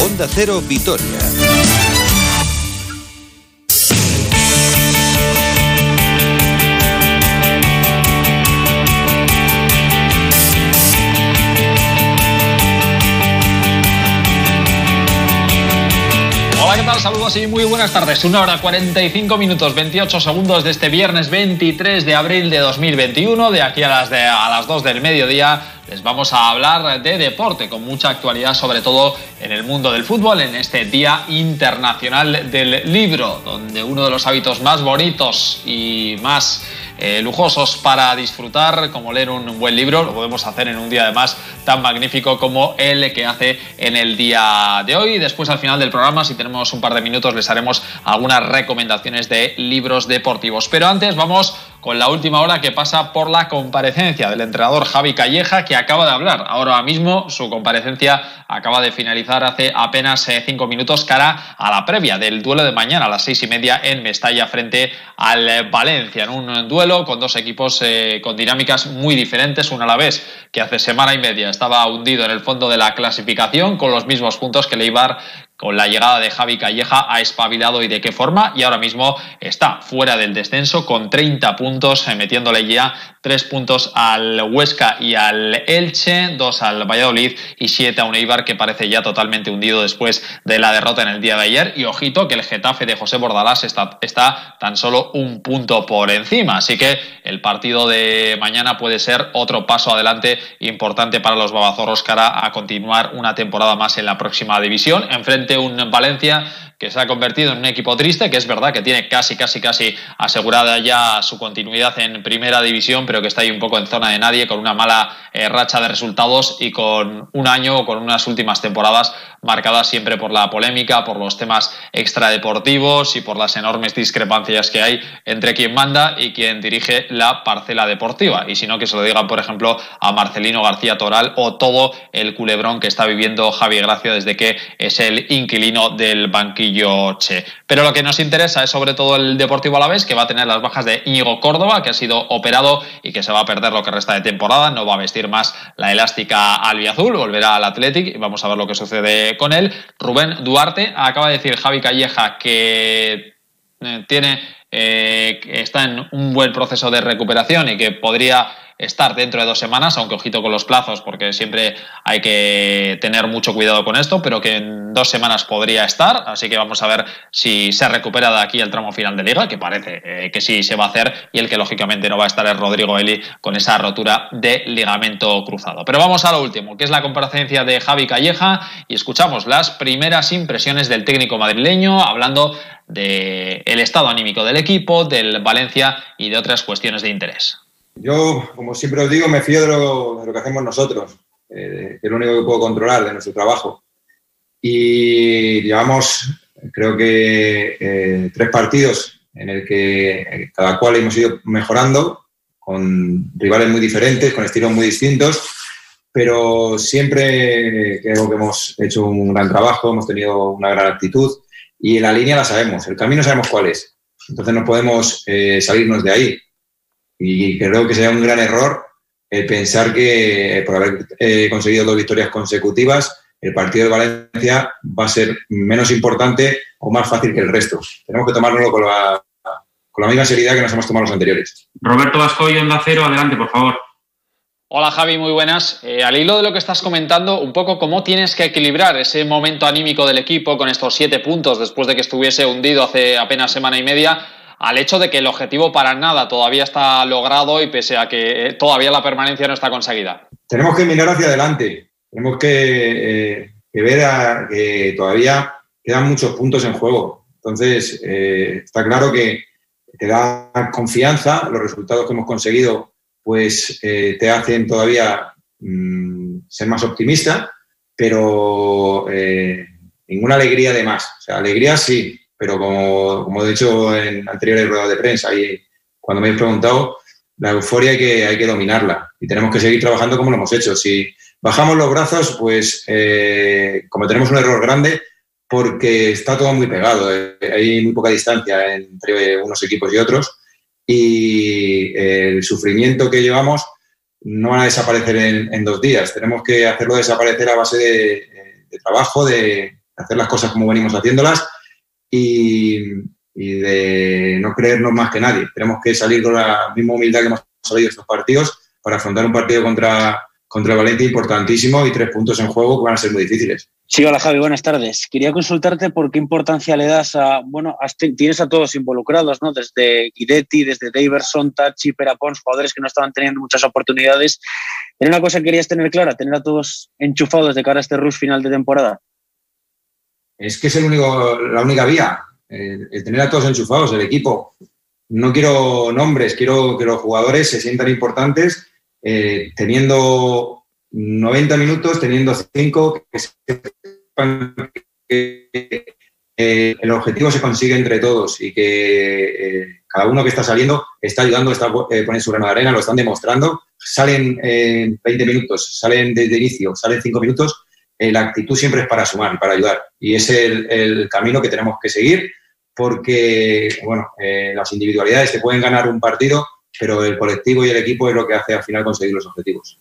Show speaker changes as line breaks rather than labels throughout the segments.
Onda Cero Vitoria.
Saludos y muy buenas tardes. Una hora 45 minutos 28 segundos de este viernes 23 de abril de 2021. De aquí a las, de, a las 2 del mediodía les vamos a hablar de deporte con mucha actualidad, sobre todo en el mundo del fútbol, en este Día Internacional del Libro, donde uno de los hábitos más bonitos y más eh, lujosos para disfrutar, como leer un buen libro, lo podemos hacer en un día además tan magnífico como el que hace en el día de hoy. Después al final del programa, si tenemos un par de minutos, les haremos algunas recomendaciones de libros deportivos. Pero antes vamos con la última hora que pasa por la comparecencia del entrenador Javi Calleja, que acaba de hablar. Ahora mismo su comparecencia acaba de finalizar hace apenas eh, cinco minutos cara a la previa del duelo de mañana a las seis y media en Mestalla frente al Valencia, en un duelo con dos equipos eh, con dinámicas muy diferentes, uno a la vez que hace semana y media estaba hundido en el fondo de la clasificación con los mismos puntos que Leibar con la llegada de Javi Calleja ha espabilado y de qué forma y ahora mismo está fuera del descenso con 30 puntos eh, metiéndole ya 3 puntos al Huesca y al Elche, 2 al Valladolid y 7 a un Eibar que parece ya totalmente hundido después de la derrota en el día de ayer. Y ojito que el Getafe de José Bordalás está, tan solo un punto por encima, así que el partido de mañana puede ser otro paso adelante importante para los babazorros cara a continuar una temporada más en la próxima división, un Valencia que se ha convertido en un equipo triste, que es verdad que tiene casi, casi, casi asegurada ya su continuidad en primera división, pero que está ahí un poco en zona de nadie, con una mala eh, racha de resultados y con un año o con unas últimas temporadas marcadas siempre por la polémica, por los temas extradeportivos y por las enormes discrepancias que hay entre quien manda y quien dirige la parcela deportiva. Y si no, que se lo digan, por ejemplo, a Marcelino García Toral o todo el culebrón que está viviendo Javi Gracia desde que es el inquilino del banquillo Che. Pero lo que nos interesa es sobre todo el Deportivo Alavés, que va a tener las bajas de Íñigo Córdoba, que ha sido operado y que se va a perder lo que resta de temporada, no va a vestir más la elástica albiazul, volverá al Athletic y vamos a ver lo que sucede con él. Rubén Duarte acaba de decir Javi Calleja que eh, tiene eh, que está en un buen proceso de recuperación y que podría estar dentro de dos semanas, aunque ojito con los plazos, porque siempre hay que tener mucho cuidado con esto, pero que en dos semanas podría estar, así que vamos a ver si se recupera de aquí el tramo final de liga, que parece eh, que sí se va a hacer, y el que lógicamente no va a estar es Rodrigo Eli con esa rotura de ligamento cruzado. Pero vamos a lo último, que es la comparecencia de Javi Calleja, y escuchamos las primeras impresiones del técnico madrileño, hablando del el estado anímico del equipo, del Valencia y de otras cuestiones de interés.
Yo, como siempre os digo, me fío de lo, que hacemos nosotros, eh, es lo único que puedo controlar de nuestro trabajo. Y llevamos, creo que, eh, tres partidos en el que cada cual hemos ido mejorando, con rivales muy diferentes, con estilos muy distintos, pero siempre creo que hemos hecho un gran trabajo, hemos tenido una gran actitud y la línea la sabemos, el camino sabemos cuál es. Entonces no podemos eh, salirnos de ahí. Y creo que sería un gran error el pensar que por haber eh, conseguido dos victorias consecutivas, el partido de Valencia va a ser menos importante o más fácil que el resto. Tenemos que tomárnoslo con la, con la misma seriedad que nos hemos tomado los anteriores.
Roberto Vascoy, Onda Cero, adelante, por favor.
Hola Javi, muy buenas. Eh, al hilo de lo que estás comentando, un poco cómo tienes que equilibrar ese momento anímico del equipo con estos siete puntos después de que estuviese hundido hace apenas semana y media, al hecho de que el objetivo para nada todavía está logrado y pese a que eh, todavía la permanencia no está conseguida.
Tenemos que mirar hacia adelante, tenemos que, eh, ver que todavía quedan muchos puntos en juego. Entonces, eh, está claro que te da confianza, los resultados que hemos conseguido pues te hacen todavía mmm, ser más optimista, pero ninguna alegría de más. O sea, alegría sí, pero como, como he dicho en anteriores ruedas de prensa y cuando me habéis preguntado, la euforia hay que, hay que dominarla y tenemos que seguir trabajando como lo hemos hecho. Si bajamos los brazos, pues eh, cometeremos un error grande porque está todo muy pegado, eh, hay muy poca distancia entre unos equipos y otros y el sufrimiento que llevamos no van a desaparecer en, en dos días. Tenemos que hacerlo desaparecer a base de, de trabajo, de hacer las cosas como venimos haciéndolas y, de no creernos más que nadie. Tenemos que salir con la misma humildad que hemos salido estos partidos para afrontar un partido contra, contra Valencia importantísimo y tres puntos en juego que van a ser muy difíciles.
Sí, hola Javi, buenas tardes. Quería consultarte por qué importancia le das a, bueno, tienes a todos involucrados, ¿no? Desde Guidetti, desde Daverson, Tachi, Perapons, jugadores que no estaban teniendo muchas oportunidades. ¿Era una cosa que querías tener clara, tener a todos enchufados de cara a este rush final de temporada?
Es que es el único, la única vía, el, tener a todos enchufados, el equipo. No quiero nombres, quiero que los jugadores se sientan importantes, eh, teniendo 90 minutos, teniendo 5, que que eh, el objetivo se consigue entre todos y que eh, cada uno que está saliendo está ayudando, está eh, poniendo su grano de arena, lo están demostrando. Salen en 20 minutos, salen desde inicio, salen 5 minutos. La actitud siempre es para sumar para ayudar. Y es el, camino que tenemos que seguir porque, bueno, las individualidades te pueden ganar un partido, pero el colectivo y el equipo es lo que hace al final conseguir los objetivos.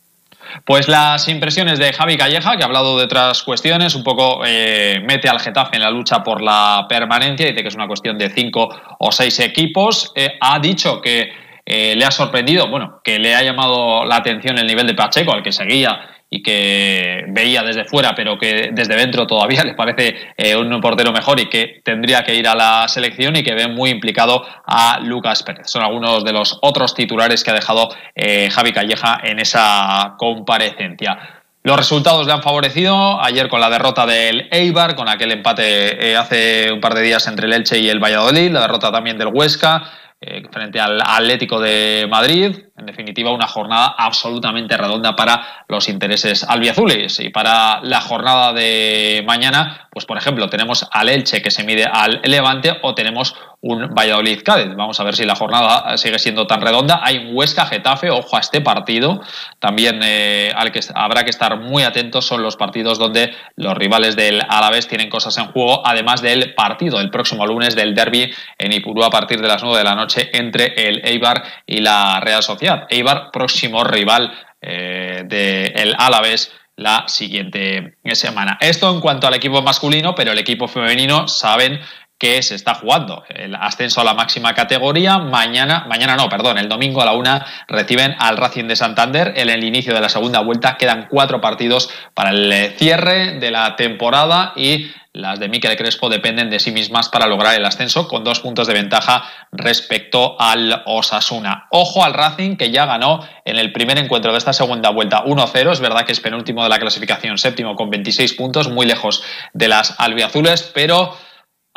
Pues las impresiones de Javi Calleja, que ha hablado de otras cuestiones, un poco eh, mete al Getafe en la lucha por la permanencia, dice que es una cuestión de cinco o seis equipos. Eh, ha dicho que eh, le ha sorprendido, bueno, que le ha llamado la atención el nivel de Pacheco, al que seguía y que veía desde fuera, pero que desde dentro todavía le parece eh, un portero mejor y que tendría que ir a la selección y que ve muy implicado a Lucas Pérez. Son algunos de los otros titulares que ha dejado eh, Javi Calleja en esa comparecencia. Los resultados le han favorecido ayer con la derrota del Eibar, con aquel empate eh, hace un par de días entre el Elche y el Valladolid, la derrota también del Huesca, eh, frente al Atlético de Madrid. En definitiva, una jornada absolutamente redonda para los intereses albiazules. Y para la jornada de mañana, pues por ejemplo, tenemos al Elche que se mide al Levante o tenemos un Valladolid Cádiz. Vamos a ver si la jornada sigue siendo tan redonda. Hay un Huesca Getafe, ojo a este partido. También eh, al que habrá que estar muy atentos son los partidos donde los rivales del Alavés tienen cosas en juego, además del partido el próximo lunes del derby en Ipurú a partir de las 9 de la noche entre el Eibar y la Real Sociedad. Eibar, próximo rival eh, del Alavés la siguiente semana. Esto en cuanto al equipo masculino, pero el equipo femenino saben que se está jugando. El ascenso a la máxima categoría. Mañana, mañana no, perdón, el domingo a la una reciben al Racing de Santander. En el inicio de la segunda vuelta quedan cuatro partidos para el cierre de la temporada y las de Miquel Crespo dependen de sí mismas para lograr el ascenso con dos puntos de ventaja respecto al Osasuna. Ojo al Racing que ya ganó en el primer encuentro de esta segunda vuelta 1-0. Es verdad que es penúltimo de la clasificación, séptimo con 26 puntos, muy lejos de las albiazules, pero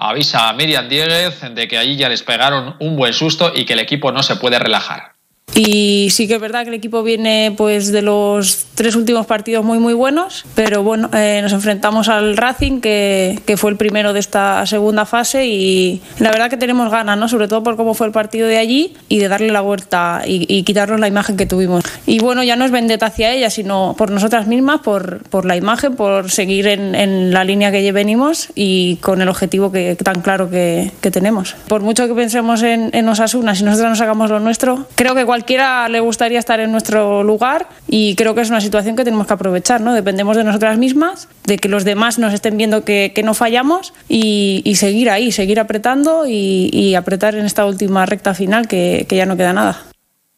avisa a Miriam Dieguez de que allí ya les pegaron un buen susto y que el equipo no se puede relajar.
Y sí que es verdad que el equipo viene pues de los tres últimos partidos muy muy buenos, pero bueno, eh, nos enfrentamos al Racing que, que, fue el primero de esta segunda fase y la verdad que tenemos ganas, ¿no? Sobre todo por cómo fue el partido de allí y de darle la vuelta y, quitarnos la imagen que tuvimos. Y bueno, ya no es vendetta hacia ella, sino por nosotras mismas, por, por la imagen, por seguir en, en, la línea que venimos y con el objetivo que, tan claro que, que tenemos. Por mucho que pensemos en, en Osasuna, si nosotros nos hagamos lo nuestro, creo que cualquier cualquiera le gustaría estar en nuestro lugar y creo que es una situación que tenemos que aprovechar, ¿no? Dependemos de nosotras mismas, de que los demás nos estén viendo que, no fallamos y, seguir ahí, seguir apretando y, apretar en esta última recta final que, ya no queda nada.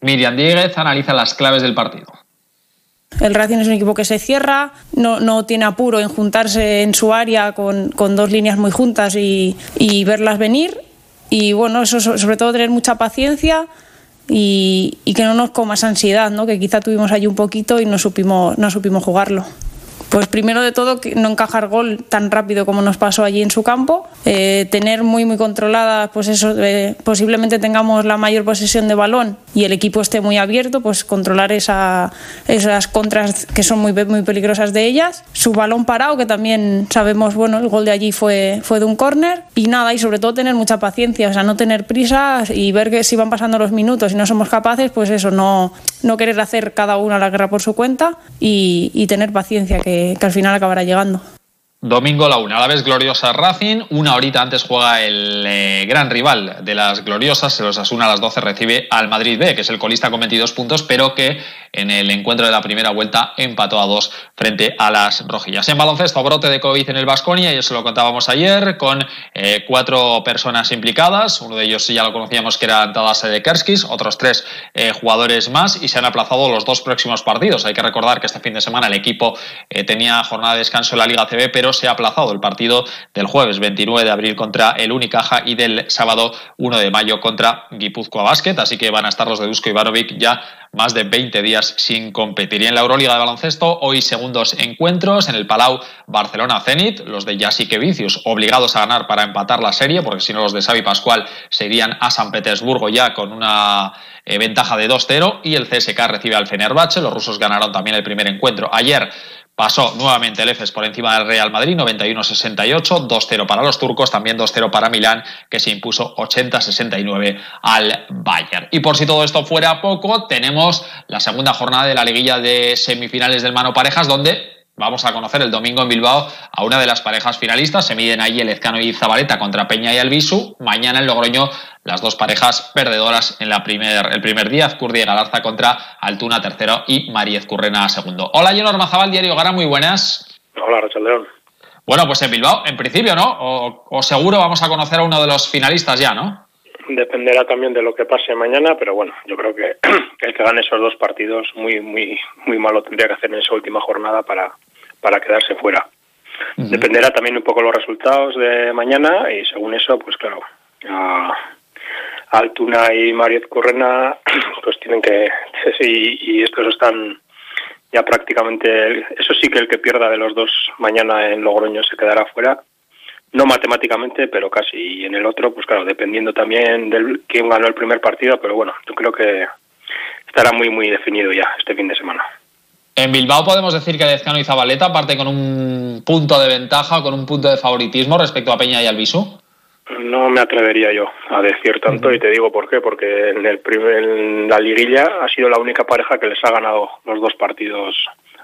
Miriam Díguez analiza las claves del partido.
El Racing es un equipo que se cierra, no, no tiene apuro en juntarse en su área con, con dos líneas muy juntas y, y, verlas venir. Y bueno, eso sobre todo tener mucha paciencia, y, que no nos comas ansiedad, ¿no? que quizá tuvimos allí un poquito y no supimos, no supimos jugarlo. Pues primero de todo, no encajar gol tan rápido como nos pasó allí en su campo, eh, tener muy muy controlada, pues eso, eh, posiblemente tengamos la mayor posesión de balón y el equipo esté muy abierto, pues controlar esa, esas contras que son muy, muy peligrosas de ellas. Su balón parado, que también sabemos, bueno, el gol de allí fue, fue de un córner y nada, y sobre todo tener mucha paciencia, o sea, no tener prisas y ver que si van pasando los minutos y no somos capaces, pues eso, no, no querer hacer cada uno la guerra por su cuenta y, y tener paciencia, que que, al final acabará llegando.
Domingo la una, a la vez gloriosa Racing, una horita antes juega el eh, gran rival de las gloriosas, se los asuna a las 12, recibe al Madrid B, que es el colista con 22 puntos, pero que en el encuentro de la primera vuelta empató a dos frente a las rojillas. En baloncesto, brote de COVID en el Vasconia, y eso lo contábamos ayer, con eh, cuatro personas implicadas. Uno de ellos ya lo conocíamos que era Tadas de Kerskis, otros tres eh, jugadores más, y se han aplazado los dos próximos partidos. Hay que recordar que este fin de semana el equipo eh, tenía jornada de descanso en la Liga CB, pero se ha aplazado el partido del jueves 29 de abril contra el Unicaja y del sábado 1 de mayo contra Guipúzcoa Basket. Así que van a estar los de Dusko Ivanovic ya más de 20 días sin competir. Y en la Euroliga de baloncesto, hoy segundos encuentros en el Palau Barcelona-Zenit, los de Jasique Vicius obligados a ganar para empatar la serie, porque si no los de Xavi Pascual se irían a San Petersburgo ya con una eh, ventaja de 2-0 y el CSK recibe al Fenerbahce, los rusos ganaron también el primer encuentro. Ayer Pasó nuevamente el EFES por encima del Real Madrid, 91-68, 2-0 para los turcos, también 2-0 para Milán, que se impuso 80-69 al Bayern. Y por si todo esto fuera poco, tenemos la segunda jornada de la liguilla de semifinales del Mano Parejas, donde Vamos a conocer el domingo en Bilbao a una de las parejas finalistas. Se miden ahí el Ezcano y Zabaleta contra Peña y Albisu. Mañana en Logroño las dos parejas perdedoras en la primer, el primer día. Azcurdi y Galarza contra Altuna tercero y Mariez Currena segundo. Hola, Jonor Mazabal, Diario Gara, muy buenas.
Hola, Rachel León.
Bueno, pues en Bilbao, en principio, ¿no? O, o seguro vamos a conocer a uno de los finalistas ya, ¿no?
Dependerá también de lo que pase mañana, pero bueno, yo creo que el que gane esos dos partidos muy muy muy malo tendría que hacer en esa última jornada para, para quedarse fuera. Dependerá también un poco los resultados de mañana y según eso, pues claro, a Altuna y Mariez Correna pues tienen que y, y estos están ya prácticamente eso sí que el que pierda de los dos mañana en Logroño se quedará fuera no matemáticamente, pero casi. Y en el otro, pues claro, dependiendo también de quién ganó el primer partido, pero bueno, yo creo que estará muy, muy definido ya este fin de semana.
En Bilbao podemos decir que Lezcano y Zabaleta parte con un punto de ventaja, con un punto de favoritismo respecto a Peña y Albisu.
No me atrevería yo a decir tanto y te digo por qué, porque en, el primer, en la liguilla ha sido la única pareja que les ha ganado los dos partidos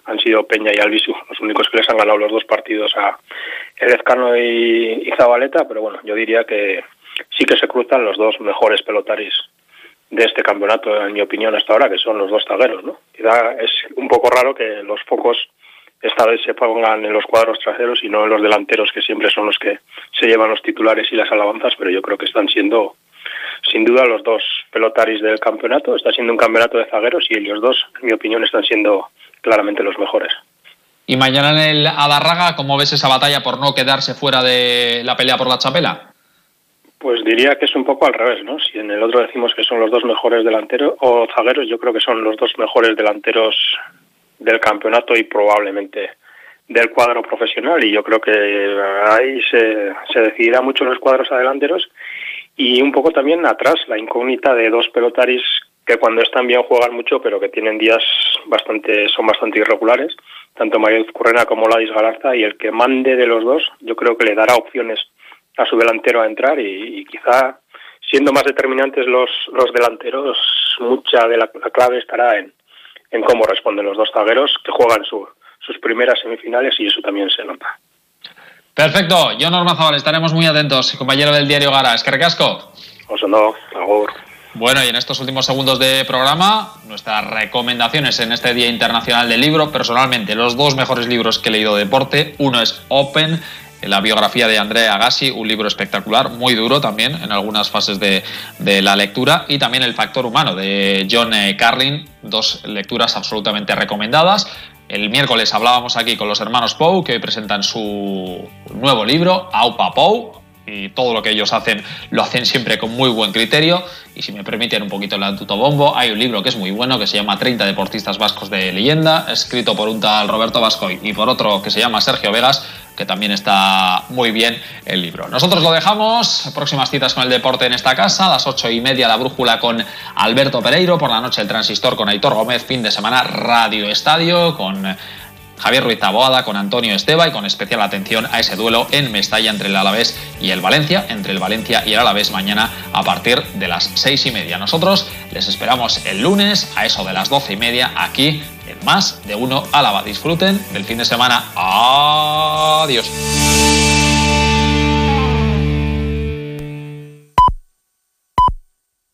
han sido Peña y Albisu, los únicos que les han ganado los dos partidos a Elezcano y, y Zabaleta, pero bueno, yo diría que sí que se cruzan los dos mejores pelotaris de este campeonato, en mi opinión, hasta ahora, que son los dos zagueros, ¿no? Quizá es un poco raro que los focos esta vez se pongan en los cuadros traseros y no en los delanteros, que siempre son los que se llevan los titulares y las alabanzas, pero yo creo que están siendo, sin duda, los dos pelotaris del campeonato. Está siendo un campeonato de zagueros y ellos dos, en mi opinión, están siendo claramente los mejores.
Y mañana en el Adarraga, ¿cómo ves esa batalla por no quedarse fuera de la pelea por la chapela?
Pues diría que es un poco al revés, ¿no? Si en el otro decimos que son los dos mejores delanteros o zagueros, yo creo que son los dos mejores delanteros del campeonato y probablemente del cuadro profesional. Y yo creo que ahí se, se decidirá mucho los cuadros adelanteros y un poco también atrás la incógnita de dos pelotaris que cuando están bien juegan mucho, pero que tienen días bastante, son bastante irregulares, tanto Mario Currena como Ladis Galarza, y el que mande de los dos, yo creo que le dará opciones a su delantero a entrar y, quizá siendo más determinantes los, los delanteros, mucha de la, clave estará en, en cómo responden los dos zagueros que juegan su, sus primeras semifinales y eso también se nota.
Perfecto, yo Norma Zabal, estaremos muy atentos, compañero del diario Gara. Es que recasco.
Os no, agur.
Bueno, y en estos últimos segundos de programa, nuestras recomendaciones en este Día Internacional del Libro. Personalmente, los dos mejores libros que he leído de deporte. Uno es Open, la biografía de Andrea Agassi, un libro espectacular, muy duro también en algunas fases de, la lectura, y también El factor humano de John eh, Carlin, dos lecturas absolutamente recomendadas. El miércoles hablábamos aquí con los hermanos Pou, que presentan su nuevo libro, Aupa Pou, y todo lo que ellos hacen lo hacen siempre con muy buen criterio. Y si me permiten un poquito el bombo, hay un libro que es muy bueno que se llama 30 deportistas vascos de leyenda, escrito por un tal Roberto Vascoy y por otro que se llama Sergio Vegas, que también está muy bien el libro. Nosotros lo dejamos, próximas citas con el deporte en esta casa, a las ocho y media la brújula con Alberto Pereiro, por la noche el transistor con Aitor Gómez, fin de semana Radio Estadio con Javier Ruiz Taboada, con Antonio Esteba y con especial atención a ese duelo en Mestalla entre el Alavés y el Valencia, entre el Valencia y el Alavés mañana a partir de las seis y media. Nosotros les esperamos el lunes a eso de las doce y media aquí en Más de Uno Álava. Disfruten del fin de semana. Adiós.